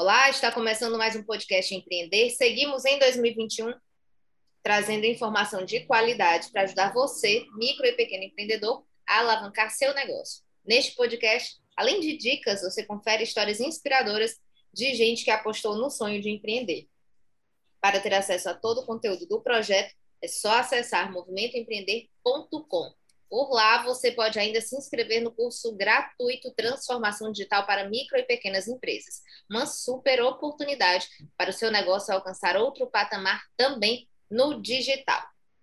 Olá, está começando mais um podcast Empreender. Seguimos em 2021 trazendo informação de qualidade para ajudar você, micro e pequeno empreendedor, a alavancar seu negócio. Neste podcast, além de dicas, você confere histórias inspiradoras de gente que apostou no sonho de empreender. Para ter acesso a todo o conteúdo do projeto, é só acessar movimentoempreender.com. Por lá, você pode ainda se inscrever no curso gratuito Transformação Digital para Micro e Pequenas Empresas. Uma super oportunidade para o seu negócio alcançar outro patamar também no digital.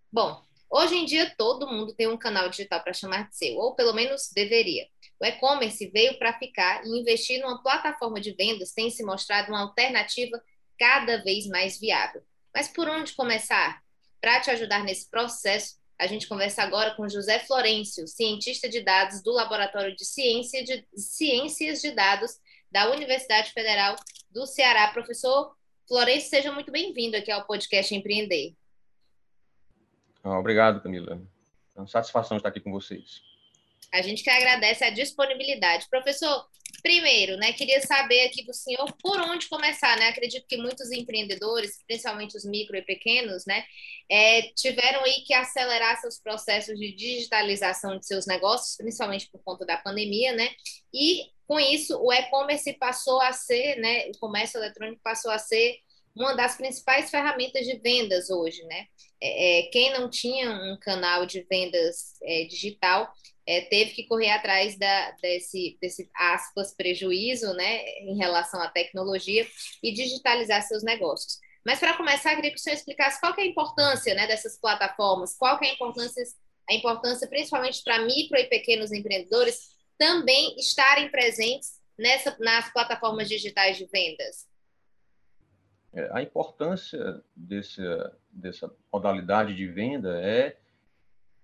Bom, hoje em dia todo mundo tem um canal digital para chamar de seu, ou pelo menos deveria. O e-commerce veio para ficar e investir numa plataforma de vendas tem se mostrado uma alternativa cada vez mais viável. Mas por onde começar? Para te ajudar nesse processo, a gente conversa agora com José Florencio, cientista de dados do Laboratório de, Ciência de Ciências de Dados da Universidade Federal do Ceará. Professor Florencio, seja muito bem-vindo aqui ao podcast Empreender. Ah, obrigado, Camila. É uma satisfação estar aqui com vocês. A gente que agradece a disponibilidade. Professor, primeiro, né, queria saber aqui do senhor por onde começar, né? Acredito que muitos empreendedores, principalmente os micro e pequenos, né, é, tiveram aí que acelerar seus processos de digitalização de seus negócios, principalmente por conta da pandemia, né? E com isso, o e-commerce passou a ser, né, o comércio eletrônico passou a ser uma das principais ferramentas de vendas hoje, né? É, é quem não tinha um canal de vendas é, digital é, teve que correr atrás da, desse, desse, aspas, prejuízo, né, em relação à tecnologia e digitalizar seus negócios. Mas, para começar, queria que o senhor explicasse qual é a importância né, dessas plataformas, qual é a importância, a importância principalmente para micro e pequenos empreendedores, também estarem presentes nessa, nas plataformas digitais de vendas. É, a importância desse, dessa modalidade de venda é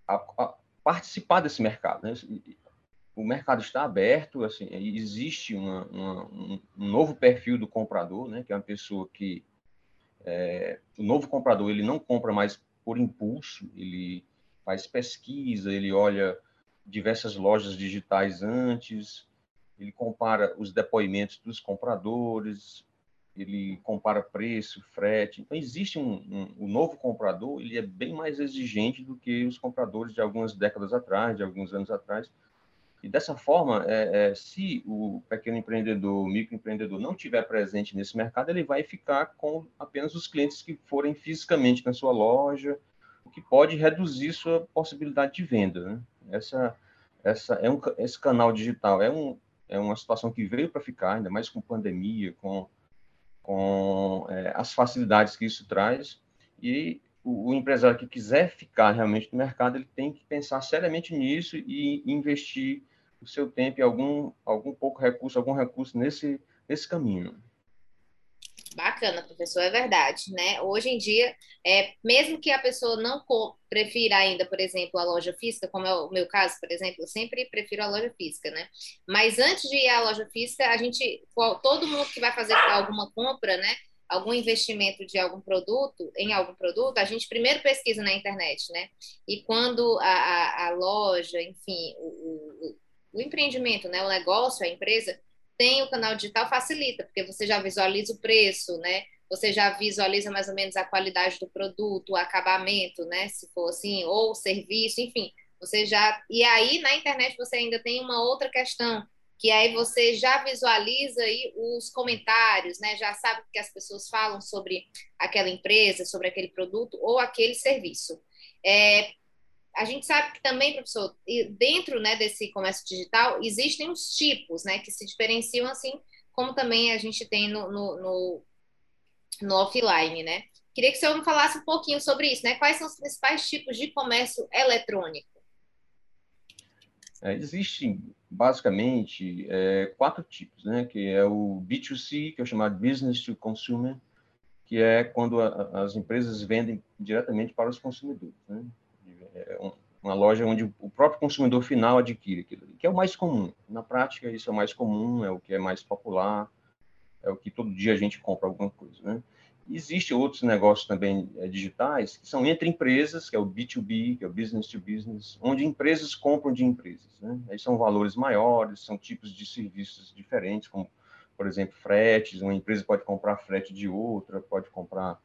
a, a participar desse mercado. Né? O mercado está aberto, assim, existe uma, uma, um, novo perfil do comprador, né? que é uma pessoa que é, o novo comprador ele não compra mais por impulso, ele faz pesquisa, ele olha diversas lojas digitais antes, ele compara os depoimentos dos compradores, ele compara preço, frete. Então, existe um, um, um, novo comprador, ele é bem mais exigente do que os compradores de algumas décadas atrás, de alguns anos atrás. E dessa forma, é, é, se o pequeno empreendedor, o microempreendedor não tiver presente nesse mercado, ele vai ficar com apenas os clientes que forem fisicamente na sua loja, o que pode reduzir sua possibilidade de venda. Né? Essa, essa é um, esse canal digital é, um, é uma situação que veio para ficar, ainda mais com pandemia, com com é, as facilidades que isso traz. E o, o, empresário que quiser ficar realmente no mercado, ele tem que pensar seriamente nisso e investir o seu tempo e algum, algum pouco recurso, algum recurso nesse, nesse caminho. Bacana, professor, é verdade, né? Hoje em dia, é, mesmo que a pessoa não prefira ainda, por exemplo, a loja física, como é o meu caso, por exemplo, eu sempre prefiro a loja física, né? Mas antes de ir à loja física, a gente, todo mundo que vai fazer alguma compra, né? Algum investimento de algum produto, em algum produto, a gente primeiro pesquisa na internet, né? E quando a, a, a loja, enfim, o, o, o empreendimento, né? O negócio, a empresa tem o canal digital facilita, porque você já visualiza o preço, né? Você já visualiza mais ou menos a qualidade do produto, o acabamento, né? Se for assim, ou o serviço, enfim, você já. E aí na internet você ainda tem uma outra questão, que aí você já visualiza aí os comentários, né? Já sabe o que as pessoas falam sobre aquela empresa, sobre aquele produto ou aquele serviço. É, a gente sabe que também, professor, dentro né, desse comércio digital, existem os tipos né, que se diferenciam assim, como também a gente tem no, no, no, no offline, né? Queria que o senhor me falasse um pouquinho sobre isso, né? Quais são os principais tipos de comércio eletrônico? É, existem basicamente é, quatro tipos, né? Que é o B2C, que é o chamado Business to Consumer, que é quando a, as empresas vendem diretamente para os consumidores. Né? É uma loja onde o próprio consumidor final adquire aquilo, que é o mais comum. Na prática, isso é o mais comum, é o que é mais popular, é o que todo dia a gente compra alguma coisa. Né? Existem outros negócios também é, digitais que são entre empresas, que é o B2B, que é o business to business, onde empresas compram de empresas. Né? Aí são valores maiores, são tipos de serviços diferentes, como, por exemplo, fretes. Uma empresa pode comprar frete de outra, pode comprar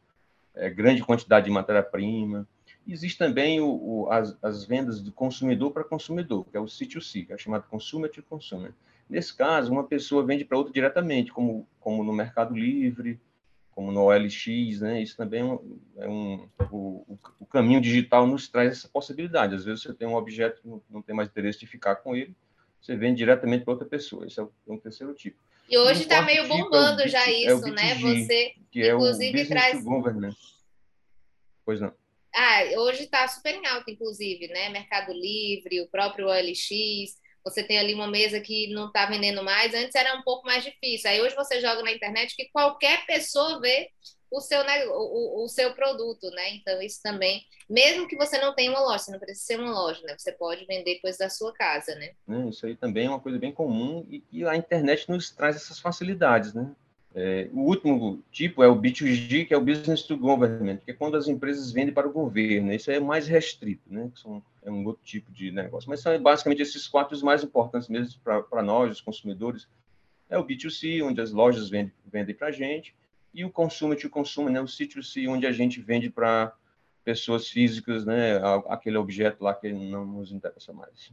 é, grande quantidade de matéria-prima. Existe também o, o, as, as, vendas do consumidor para consumidor, que é o C2C, que é chamado consumer to consumer. Nesse caso, uma pessoa vende para outra diretamente, como, como no Mercado Livre, como no OLX, né? Isso também é um, é um o, o, caminho digital nos traz essa possibilidade. Às vezes você tem um objeto que não, não tem mais interesse de ficar com ele, você vende diretamente para outra pessoa. Esse é, é um terceiro tipo. E hoje está meio tipo bombando é já isso, é né? Você, que é inclusive, o traz. Pois não. Ah, hoje está super em alta, inclusive, né? Mercado Livre, o próprio OLX. Você tem ali uma mesa que não está vendendo mais. Antes era um pouco mais difícil. Aí hoje você joga na internet que qualquer pessoa vê o seu, o, o seu produto, né? Então, isso também, mesmo que você não tenha uma loja, você não precisa ser uma loja, né? Você pode vender coisas da sua casa, né? É, isso aí também é uma coisa bem comum e, e a internet nos traz essas facilidades, né? É, o último tipo é o B2G, que é o Business to Government, que é quando as empresas vendem para o governo. Isso é mais restrito, né? São, é um outro tipo de negócio. Mas são basicamente esses quatro os mais importantes mesmo para nós, os consumidores. É o B2C, onde as lojas vendem, vendem para a gente, e o Consumer to Consumer, né? o C2C, onde a gente vende para pessoas físicas, né? aquele objeto lá que não nos interessa mais.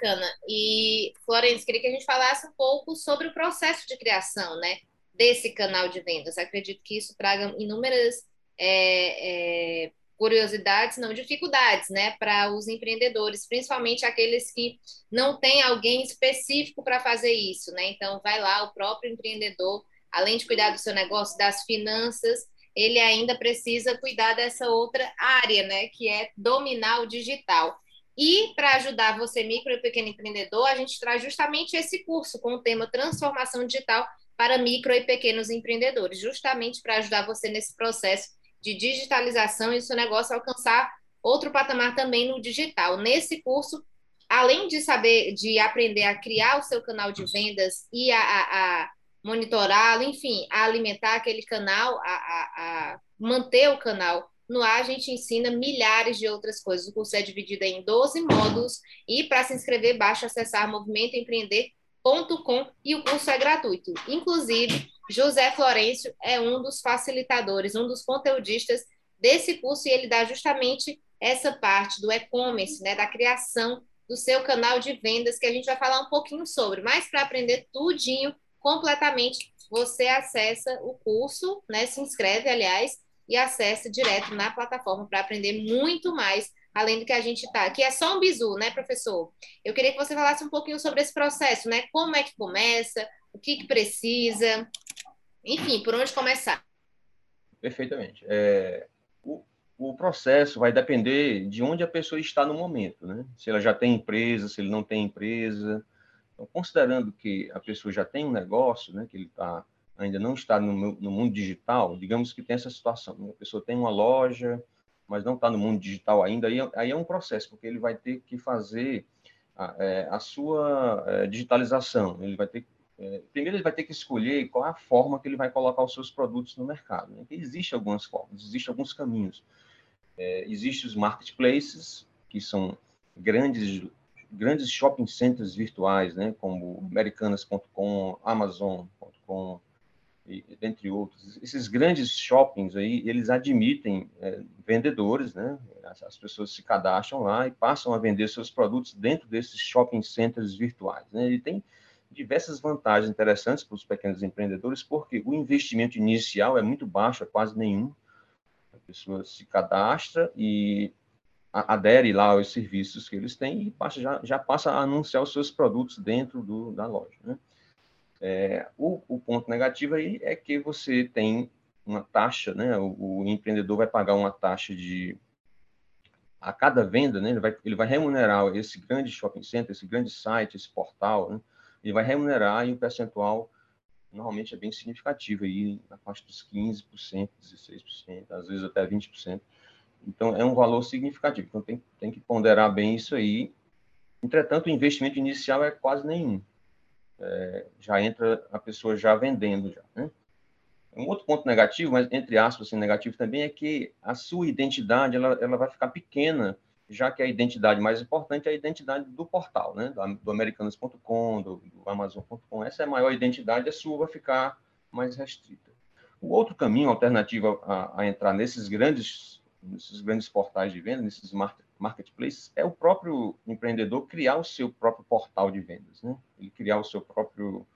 Bacana. E, Florence, queria que a gente falasse um pouco sobre o processo de criação, né? Desse canal de vendas. Acredito que isso traga inúmeras é, é, curiosidades, não dificuldades, né? Para os empreendedores, principalmente aqueles que não têm alguém específico para fazer isso, né? Então, vai lá, o próprio empreendedor, além de cuidar do seu negócio, das finanças, ele ainda precisa cuidar dessa outra área, né? Que é dominar o digital. E para ajudar você, micro e pequeno empreendedor, a gente traz justamente esse curso com o tema Transformação Digital para micro e pequenos empreendedores, justamente para ajudar você nesse processo de digitalização e o seu negócio alcançar outro patamar também no digital. Nesse curso, além de saber, de aprender a criar o seu canal de vendas e a, a, a monitorá-lo, enfim, a alimentar aquele canal, a, a manter o canal no ar a gente ensina milhares de outras coisas. O curso é dividido em 12 módulos e para se inscrever basta acessar movimentoempreender.com e o curso é gratuito. Inclusive, José Florencio é um dos facilitadores, um dos conteudistas desse curso e ele dá justamente essa parte do e-commerce, né, da criação do seu canal de vendas que a gente vai falar um pouquinho sobre. Mas para aprender tudinho completamente, você acessa o curso, né, se inscreve, aliás, e acesse direto na plataforma para aprender muito mais, além do que a gente está. Que é só um bizu, né, professor? Eu queria que você falasse um pouquinho sobre esse processo, né? Como é que começa, o que, que precisa, enfim, por onde começar. Perfeitamente. É, o, o processo vai depender de onde a pessoa está no momento, né? Se ela já tem empresa, se ele não tem empresa. Então, considerando que a pessoa já tem um negócio, né, que ele está ainda não está no, no, mundo digital, digamos que tem essa situação, a pessoa tem uma loja, mas não está no mundo digital ainda, aí, aí, é um processo, porque ele vai ter que fazer a, é, a sua é, digitalização, ele vai ter é, primeiro ele vai ter que escolher qual é a forma que ele vai colocar os seus produtos no mercado. Né? Existem algumas formas, existem alguns caminhos. É, existem os marketplaces, que são grandes grandes shopping centers virtuais, né, como americanas.com, amazon.com, entre outros. Esses grandes shoppings aí, eles admitem é, vendedores, né? As, as, pessoas se cadastram lá e passam a vender seus produtos dentro desses shopping centers virtuais. Né? Ele tem diversas vantagens interessantes para os pequenos empreendedores, porque o investimento inicial é muito baixo, é quase nenhum. A pessoa se cadastra e adere lá aos serviços que eles têm e passa, já, já passa a anunciar os seus produtos dentro do, da loja. Né? É, o, o, ponto negativo aí é que você tem uma taxa, né? O, o, empreendedor vai pagar uma taxa de a cada venda, né? Ele vai, ele vai remunerar esse grande shopping center, esse grande site, esse portal, né? Ele vai remunerar e o percentual normalmente é bem significativo, aí na parte dos 15%, 16%, às vezes até 20%. Então, é um valor significativo. Então, tem, tem que ponderar bem isso aí. Entretanto, o investimento inicial é quase nenhum. É, já entra a pessoa já vendendo. Já, né? Um outro ponto negativo, mas entre aspas, assim, negativo também, é que a sua identidade ela, ela vai ficar pequena, já que a identidade mais importante é a identidade do portal, né? do, do americanos.com, do, do amazon.com. Essa é a maior identidade, a sua vai ficar mais restrita. O outro caminho alternativo a, a entrar nesses grandes nesses grandes portais de venda, nesses marketplaces, é o próprio empreendedor criar o seu próprio portal de vendas, né? Ele criar o seu próprio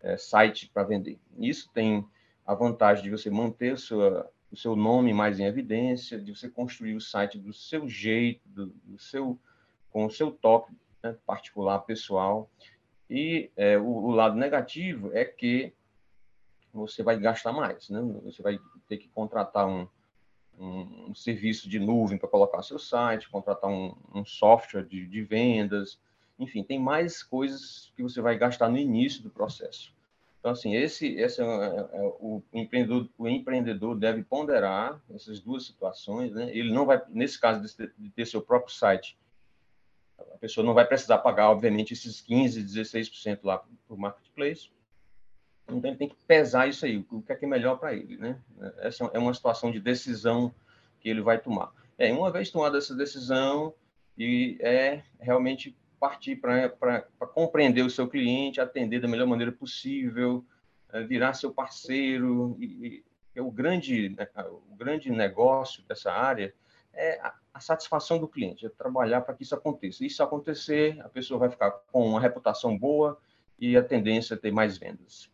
é, site para vender. Isso tem a vantagem de você manter seu, o seu nome mais em evidência, de você construir o site do seu jeito, do, do seu, com o seu toque né, particular, pessoal. E é, o, o lado negativo é que você vai gastar mais, né? Você vai ter que contratar um, um, serviço de nuvem para colocar seu site, contratar um, um software de, de, vendas, enfim, tem mais coisas que você vai gastar no início do processo. Então, assim, esse, esse é, é, é, o, empreendedor, o empreendedor deve ponderar essas duas situações, né? Ele não vai, nesse caso de ter seu próprio site, a pessoa não vai precisar pagar, obviamente, esses 15%, 16% lá para o marketplace, então, ele tem que pesar isso aí, o que é, que é melhor para ele, né? Essa é uma situação de decisão que ele vai tomar. É, uma vez tomada essa decisão, e é realmente partir para compreender o seu cliente, atender da melhor maneira possível, é, virar seu parceiro. E, e o, grande, né, o grande negócio dessa área é a, a satisfação do cliente, é trabalhar para que isso aconteça. Isso acontecer, a pessoa vai ficar com uma reputação boa e a tendência é ter mais vendas.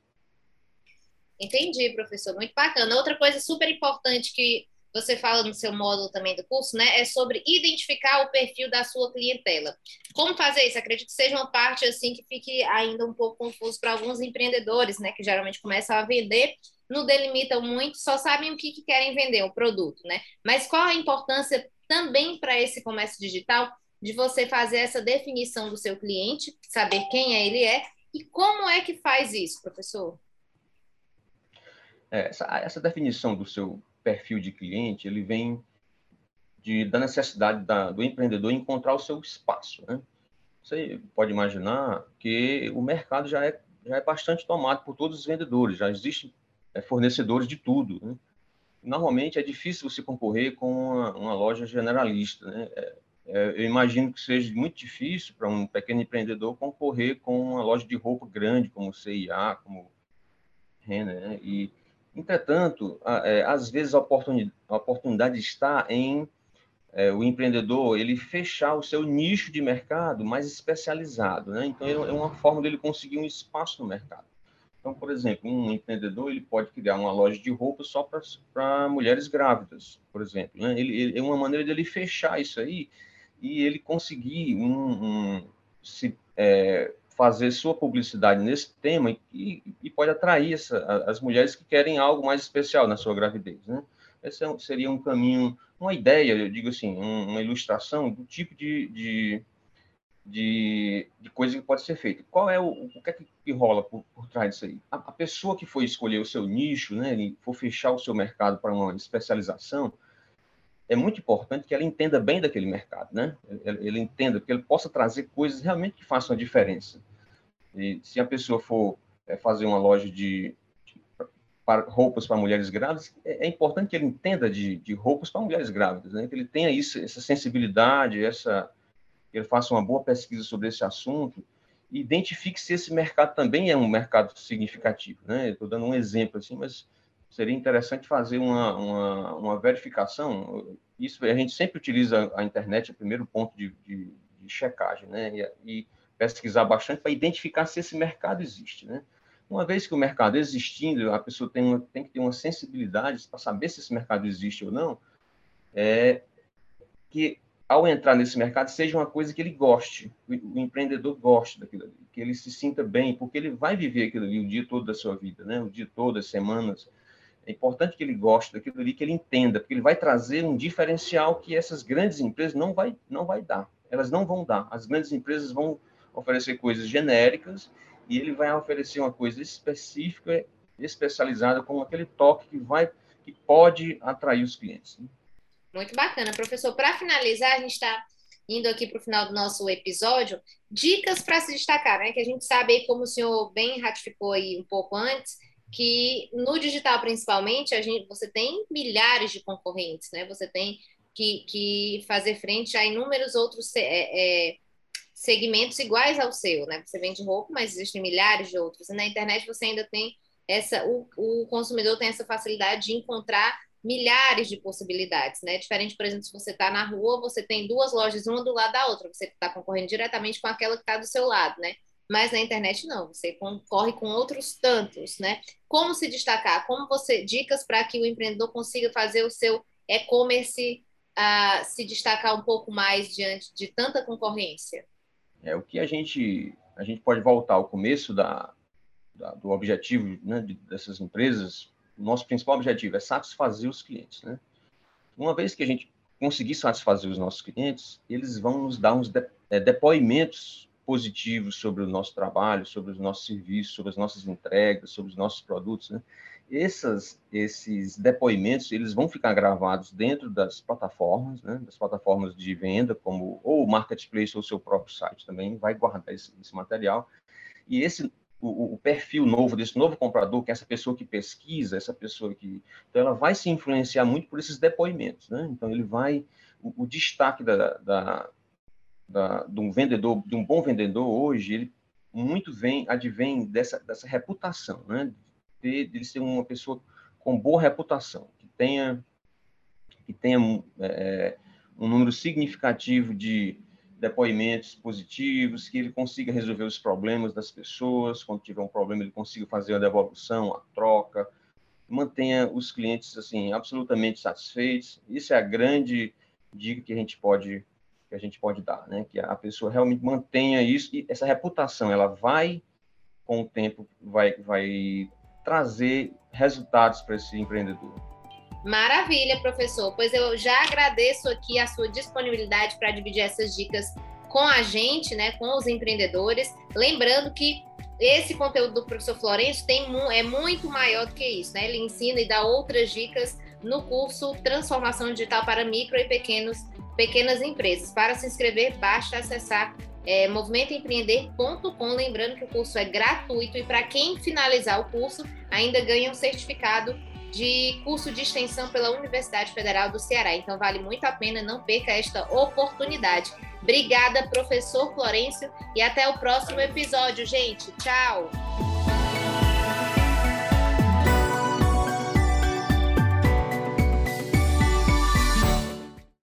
Entendi, professor, muito bacana. Outra coisa super importante que você fala no seu módulo também do curso, né, é sobre identificar o perfil da sua clientela. Como fazer isso? Acredito que seja uma parte assim que fique ainda um pouco confuso para alguns empreendedores, né, que geralmente começam a vender, não delimitam muito, só sabem o que, que querem vender, o produto, né? Mas qual a importância também para esse comércio digital de você fazer essa definição do seu cliente, saber quem é ele é e como é que faz isso, professor? É, essa, essa definição do seu perfil de cliente, ele vem de, da necessidade da, do empreendedor encontrar o seu espaço. Né? Você pode imaginar que o mercado já é, já é bastante tomado por todos os vendedores, já existem é, fornecedores de tudo. Né? Normalmente é difícil você concorrer com uma, uma loja generalista. Né? É, é, eu imagino que seja muito difícil para um pequeno empreendedor concorrer com uma loja de roupa grande, como CIA, como Renner, né? E Entretanto, é, às vezes a oportunidade, está em é, o empreendedor ele fechar o seu nicho de mercado mais especializado, né? Então é uma forma dele conseguir um espaço no mercado. Então, por exemplo, um empreendedor ele pode criar uma loja de roupas só para mulheres grávidas, por exemplo. Né? Ele, ele, é uma maneira dele fechar isso aí e ele conseguir um, um se é, fazer sua publicidade nesse tema e, e pode atrair essa, as mulheres que querem algo mais especial na sua gravidez, né? Esse é seria um caminho, uma ideia, eu digo assim, um, uma ilustração do tipo de, de, de, de, coisa que pode ser feita. Qual é o, o que é que rola por, por trás disso aí? A, a, pessoa que for escolher o seu nicho, né, e for fechar o seu mercado para uma especialização, é muito importante que ela entenda bem daquele mercado, né? Ele, ele entenda, que ele possa trazer coisas realmente que façam a diferença. E se a pessoa for é, fazer uma loja de, de roupas para mulheres grávidas, é, é, importante que ele entenda de, de roupas para mulheres grávidas, né? Que ele tenha isso, essa sensibilidade, essa que ele faça uma boa pesquisa sobre esse assunto e identifique se esse mercado também é um mercado significativo, né? Estou dando um exemplo assim, mas seria interessante fazer uma, uma, uma, verificação. Isso a gente sempre utiliza a internet, é o primeiro ponto de, de, de checagem, né? E, e, pesquisar bastante para identificar se esse mercado existe, né? Uma vez que o mercado existindo, a pessoa tem, uma, tem que ter uma sensibilidade para saber se esse mercado existe ou não, é que ao entrar nesse mercado seja uma coisa que ele goste, o, empreendedor goste daquilo ali, que ele se sinta bem, porque ele vai viver aquilo ali o dia todo da sua vida, né? O dia todo, as semanas, é importante que ele goste daquilo ali, que ele entenda, porque ele vai trazer um diferencial que essas grandes empresas não vai, não vai dar. Elas não vão dar. As grandes empresas vão oferecer coisas genéricas e ele vai oferecer uma coisa específica, especializada, com aquele toque que vai, que pode atrair os clientes. Né? Muito bacana, professor. Para finalizar, a gente está indo aqui para o final do nosso episódio, dicas para se destacar, né? Que a gente sabe aí, como o senhor bem ratificou aí um pouco antes, que no digital principalmente a gente, você tem milhares de concorrentes, né? Você tem que, que fazer frente a inúmeros outros é, é, segmentos iguais ao seu, né? Você vende roupa, mas existem milhares de outros. E na internet você ainda tem essa, o, o consumidor tem essa facilidade de encontrar milhares de possibilidades, né? Diferente, por exemplo, se você está na rua, você tem duas lojas, uma do lado da outra, você está concorrendo diretamente com aquela que está do seu lado, né? Mas na internet não, você concorre com outros tantos, né? Como se destacar? Como você dicas para que o empreendedor consiga fazer o seu e-commerce uh, se destacar um pouco mais diante de tanta concorrência? É o que a gente a gente pode voltar ao começo da, da do objetivo né, de, dessas empresas o nosso principal objetivo é satisfazer os clientes, né? Uma vez que a gente conseguir satisfazer os nossos clientes, eles vão nos dar uns de, é, depoimentos positivos sobre o nosso trabalho, sobre os nossos serviços, sobre as nossas entregas, sobre os nossos produtos, né? Essas, esses depoimentos, eles vão ficar gravados dentro das plataformas, né? Das plataformas de venda, como ou o marketplace ou o seu próprio site também vai guardar esse, esse material. E esse o, o, perfil novo desse novo comprador, que é essa pessoa que pesquisa, essa pessoa que. Então, ela vai se influenciar muito por esses depoimentos. Né? Então, ele vai. O, o destaque da, da, da, de um vendedor, de um bom vendedor hoje, ele muito vem, advém dessa, dessa reputação, né? de, de ser uma pessoa com boa reputação, que tenha, que tenha é, um número significativo de depoimentos positivos, que ele consiga resolver os problemas das pessoas, quando tiver um problema ele consiga fazer a devolução, a troca, mantenha os clientes assim absolutamente satisfeitos. Isso é a grande dica que a gente pode que a gente pode dar, né? Que a pessoa realmente mantenha isso e essa reputação, ela vai com o tempo vai vai trazer resultados para esse empreendedor. Maravilha, professor. Pois eu já agradeço aqui a sua disponibilidade para dividir essas dicas com a gente, né, com os empreendedores. Lembrando que esse conteúdo do professor Florencio tem, é muito maior do que isso, né? Ele ensina e dá outras dicas no curso Transformação Digital para Micro e Pequenos, Pequenas Empresas. Para se inscrever, basta acessar é, movimentoempreender.com. Lembrando que o curso é gratuito e para quem finalizar o curso ainda ganha um certificado de curso de extensão pela Universidade Federal do Ceará. Então vale muito a pena, não perca esta oportunidade. Obrigada, professor Florencio, e até o próximo episódio, gente. Tchau!